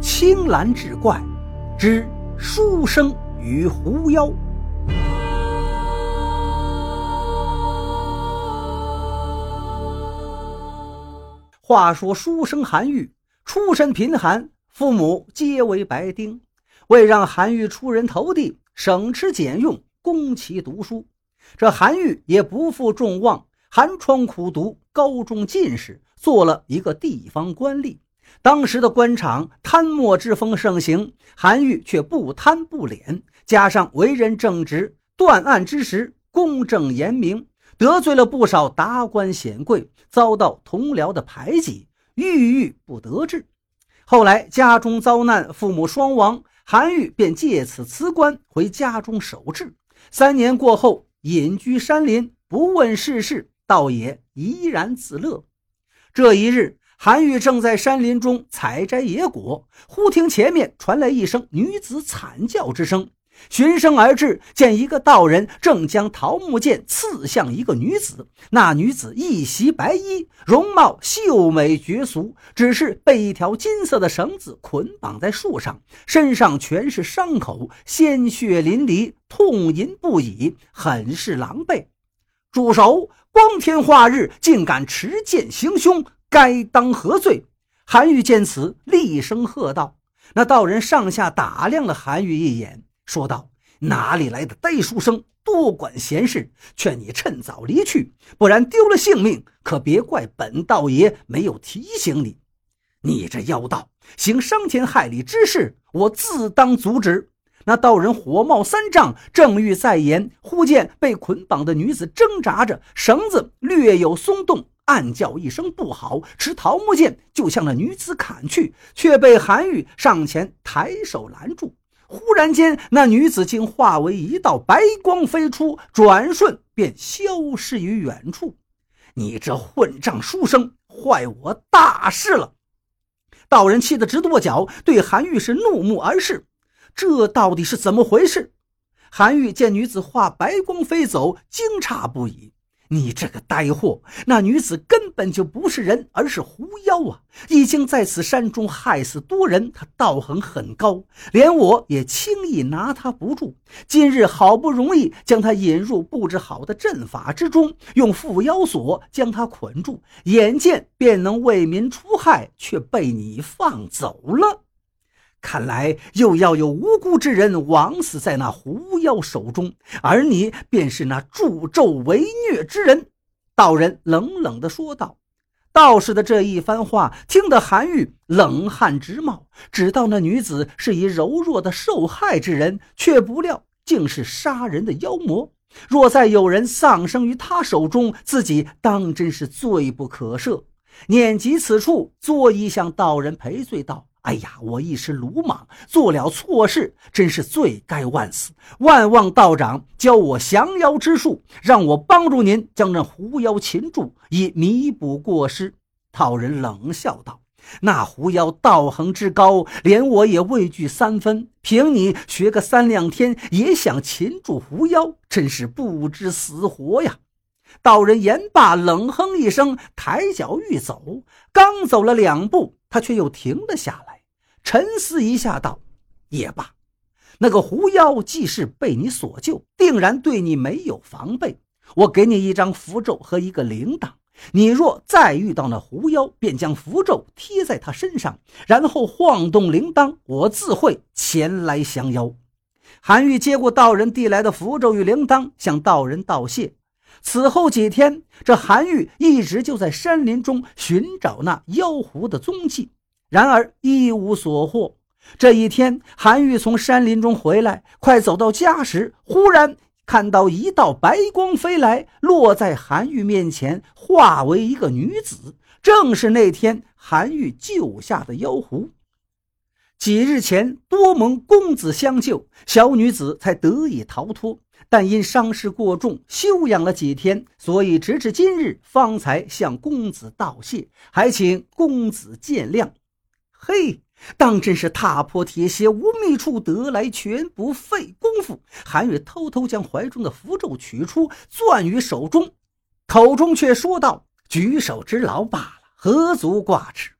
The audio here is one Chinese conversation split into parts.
青蓝志怪之书生与狐妖。话说书生韩愈出身贫寒，父母皆为白丁，为让韩愈出人头地，省吃俭用供其读书。这韩愈也不负众望，寒窗苦读，高中进士，做了一个地方官吏。当时的官场贪墨之风盛行，韩愈却不贪不敛，加上为人正直，断案之时公正严明，得罪了不少达官显贵，遭到同僚的排挤，郁郁不得志。后来家中遭难，父母双亡，韩愈便借此辞官，回家中守制。三年过后，隐居山林，不问世事，倒也怡然自乐。这一日。韩愈正在山林中采摘野果，忽听前面传来一声女子惨叫之声，循声而至，见一个道人正将桃木剑刺向一个女子。那女子一袭白衣，容貌秀美绝俗，只是被一条金色的绳子捆绑在树上，身上全是伤口，鲜血淋漓，痛吟不已，很是狼狈。住手！光天化日，竟敢持剑行凶！该当何罪？韩愈见此，厉声喝道：“那道人上下打量了韩愈一眼，说道：‘哪里来的呆书生，多管闲事！劝你趁早离去，不然丢了性命，可别怪本道爷没有提醒你。你这妖道，行伤天害理之事，我自当阻止。’那道人火冒三丈，正欲再言，忽见被捆绑的女子挣扎着，绳子略有松动。”暗叫一声不好，持桃木剑就向那女子砍去，却被韩愈上前抬手拦住。忽然间，那女子竟化为一道白光飞出，转瞬便消失于远处。你这混账书生，坏我大事了！道人气得直跺脚，对韩愈是怒目而视。这到底是怎么回事？韩愈见女子化白光飞走，惊诧不已。你这个呆货！那女子根本就不是人，而是狐妖啊！已经在此山中害死多人，她道行很高，连我也轻易拿她不住。今日好不容易将她引入布置好的阵法之中，用缚妖锁将她捆住，眼见便能为民除害，却被你放走了。看来又要有无辜之人枉死在那狐妖手中，而你便是那助纣为虐之人。”道人冷冷地说道。道士的这一番话听得韩愈冷汗直冒，只道那女子是一柔弱的受害之人，却不料竟是杀人的妖魔。若再有人丧生于他手中，自己当真是罪不可赦。念及此处，作揖向道人赔罪道。哎呀，我一时鲁莽，做了错事，真是罪该万死。万望道长教我降妖之术，让我帮助您将那狐妖擒住，以弥补过失。道人冷笑道：“那狐妖道行之高，连我也畏惧三分。凭你学个三两天，也想擒住狐妖，真是不知死活呀！”道人言罢，冷哼一声，抬脚欲走。刚走了两步，他却又停了下来。沉思一下，道：“也罢，那个狐妖既是被你所救，定然对你没有防备。我给你一张符咒和一个铃铛，你若再遇到那狐妖，便将符咒贴在他身上，然后晃动铃铛，我自会前来降妖。”韩愈接过道人递来的符咒与铃铛，向道人道谢。此后几天，这韩愈一直就在山林中寻找那妖狐的踪迹。然而一无所获。这一天，韩愈从山林中回来，快走到家时，忽然看到一道白光飞来，落在韩愈面前，化为一个女子，正是那天韩愈救下的妖狐。几日前，多蒙公子相救，小女子才得以逃脱。但因伤势过重，休养了几天，所以直至今日方才向公子道谢，还请公子见谅。嘿，当真是踏破铁鞋无觅处，得来全不费工夫。韩愈偷偷将怀中的符咒取出，攥于手中，口中却说道：“举手之劳罢了，何足挂齿。”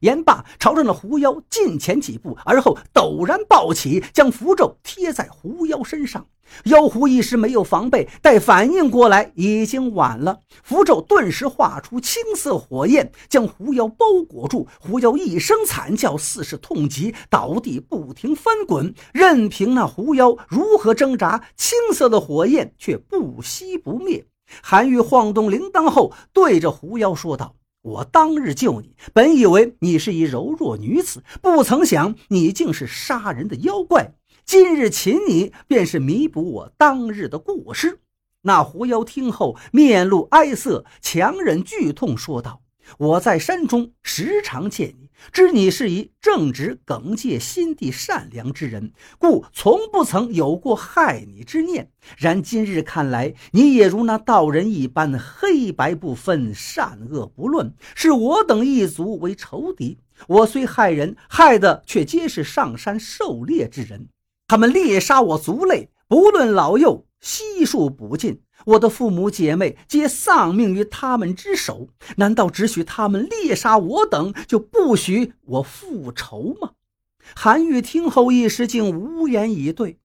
言罢，朝着那狐妖近前几步，而后陡然抱起，将符咒贴在狐妖身上。妖狐一时没有防备，待反应过来，已经晚了。符咒顿时化出青色火焰，将狐妖包裹住。狐妖一声惨叫，似是痛极，倒地不停翻滚。任凭那狐妖如何挣扎，青色的火焰却不熄不灭。韩愈晃动铃铛后，对着狐妖说道：“我当日救你，本以为你是一柔弱女子，不曾想你竟是杀人的妖怪。”今日擒你，便是弥补我当日的过失。那狐妖听后，面露哀色，强忍剧痛说道：“我在山中时常见你，知你是一正直、耿介、心地善良之人，故从不曾有过害你之念。然今日看来，你也如那道人一般，黑白不分，善恶不论，视我等一族为仇敌。我虽害人，害的却皆是上山狩猎之人。”他们猎杀我族类，不论老幼，悉数补尽。我的父母姐妹皆丧命于他们之手。难道只许他们猎杀我等，就不许我复仇吗？韩愈听后一时竟无言以对。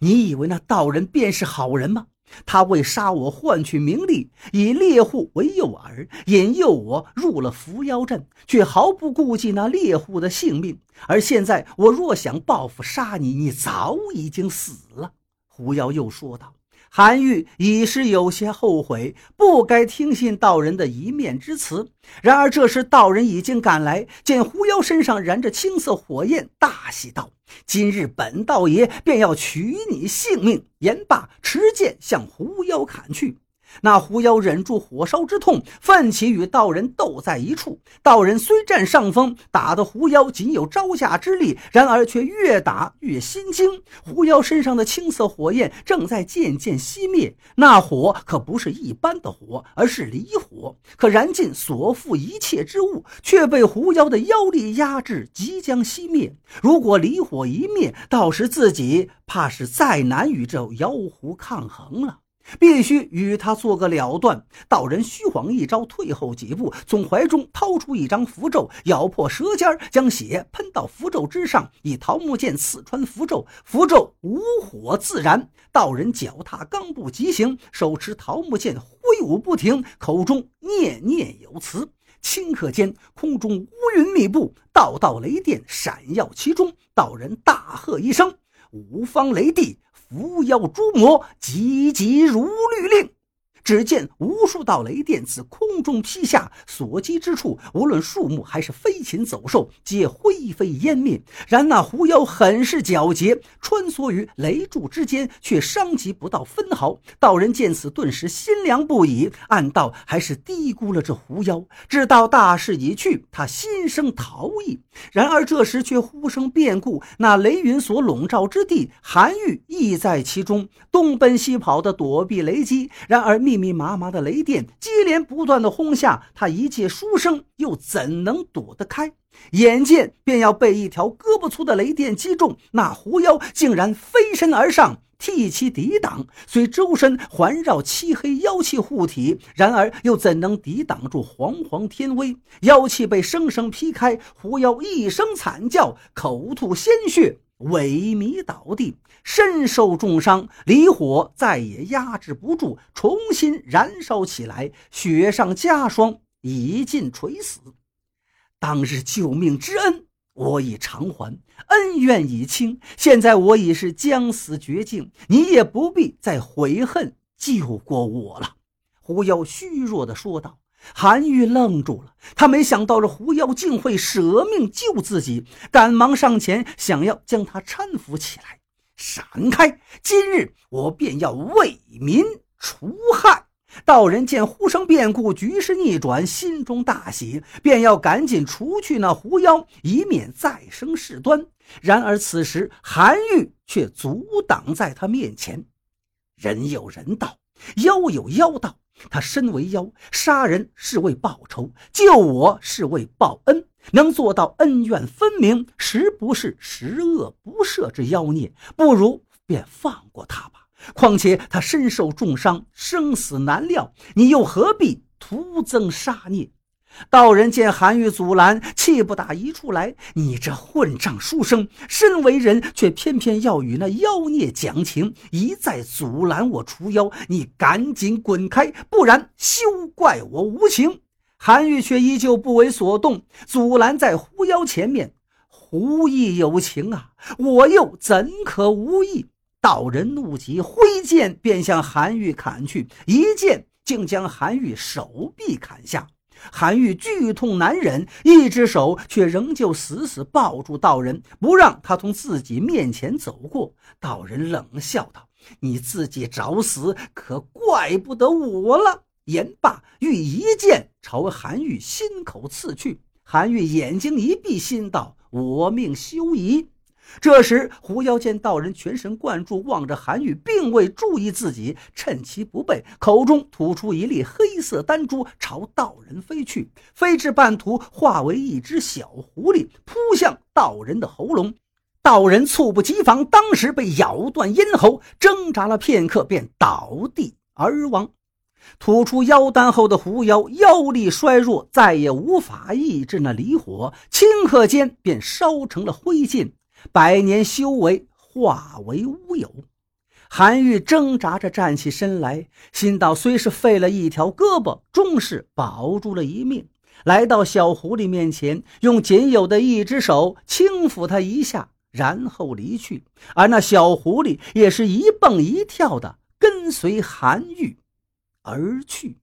你以为那道人便是好人吗？他为杀我换取名利，以猎户为诱饵，引诱我入了伏妖阵，却毫不顾忌那猎户的性命。而现在我若想报复杀你，你早已经死了。”狐妖又说道。韩愈已是有些后悔，不该听信道人的一面之词。然而这时道人已经赶来，见狐妖身上燃着青色火焰，大喜道：“今日本道爷便要取你性命！”言罢，持剑向狐妖砍去。那狐妖忍住火烧之痛，奋起与道人斗在一处。道人虽占上风，打得狐妖仅有招架之力，然而却越打越心惊。狐妖身上的青色火焰正在渐渐熄灭，那火可不是一般的火，而是离火，可燃尽所附一切之物，却被狐妖的妖力压制，即将熄灭。如果离火一灭，到时自己怕是再难与这妖狐抗衡了。必须与他做个了断。道人虚晃一招，退后几步，从怀中掏出一张符咒，咬破舌尖，将血喷到符咒之上，以桃木剑刺穿符咒，符咒无火自燃。道人脚踏钢步疾行，手持桃木剑挥舞不停，口中念念有词。顷刻间，空中乌云密布，道道雷电闪耀其中。道人大喝一声：“五方雷帝！”伏妖诸魔急急如律令。只见无数道雷电自空中劈下，所击之处，无论树木还是飞禽走兽，皆灰飞烟灭。然那狐妖很是狡黠，穿梭于雷柱之间，却伤及不到分毫。道人见此，顿时心凉不已，暗道还是低估了这狐妖。知道大势已去，他心生逃逸。然而这时却忽生变故，那雷云所笼罩之地，韩愈亦在其中，东奔西跑的躲避雷击。然而密密密麻麻的雷电接连不断的轰下，他一介书生又怎能躲得开？眼见便要被一条胳膊粗的雷电击中，那狐妖竟然飞身而上，替其抵挡。虽周身环绕漆黑妖气护体，然而又怎能抵挡住煌煌天威？妖气被生生劈开，狐妖一声惨叫，口吐鲜血。萎靡倒地，身受重伤，离火再也压制不住，重新燃烧起来，雪上加霜，已尽垂死。当日救命之恩，我已偿还，恩怨已清。现在我已是将死绝境，你也不必再悔恨救过我了。”狐妖虚弱地说道。韩愈愣住了，他没想到这狐妖竟会舍命救自己，赶忙上前想要将他搀扶起来。闪开！今日我便要为民除害。道人见忽生变故，局势逆转，心中大喜，便要赶紧除去那狐妖，以免再生事端。然而此时韩愈却阻挡在他面前。人有人道，妖有妖道。他身为妖，杀人是为报仇，救我是为报恩，能做到恩怨分明，实不是十恶不赦之妖孽，不如便放过他吧。况且他身受重伤，生死难料，你又何必徒增杀孽？道人见韩愈阻拦，气不打一处来：“你这混账书生，身为人却偏偏要与那妖孽讲情，一再阻拦我除妖！你赶紧滚开，不然休怪我无情！”韩愈却依旧不为所动，阻拦在狐妖前面：“狐亦有情啊，我又怎可无意？”道人怒极，挥剑便向韩愈砍去，一剑竟将韩愈手臂砍下。韩愈剧痛难忍，一只手却仍旧死死抱住道人，不让他从自己面前走过。道人冷笑道：“你自己找死，可怪不得我了。”言罢，欲一剑朝韩愈心口刺去。韩愈眼睛一闭，心道：“我命休矣。”这时，狐妖见道人全神贯注望着韩愈，并未注意自己，趁其不备，口中吐出一粒黑色丹珠，朝道人飞去。飞至半途，化为一只小狐狸，扑向道人的喉咙。道人猝不及防，当时被咬断咽喉，挣扎了片刻，便倒地而亡。吐出妖丹后的狐妖，妖力衰弱，再也无法抑制那离火，顷刻间便烧成了灰烬。百年修为化为乌有，韩愈挣扎着站起身来，心道虽是废了一条胳膊，终是保住了一命。来到小狐狸面前，用仅有的一只手轻抚它一下，然后离去。而那小狐狸也是一蹦一跳的跟随韩愈而去。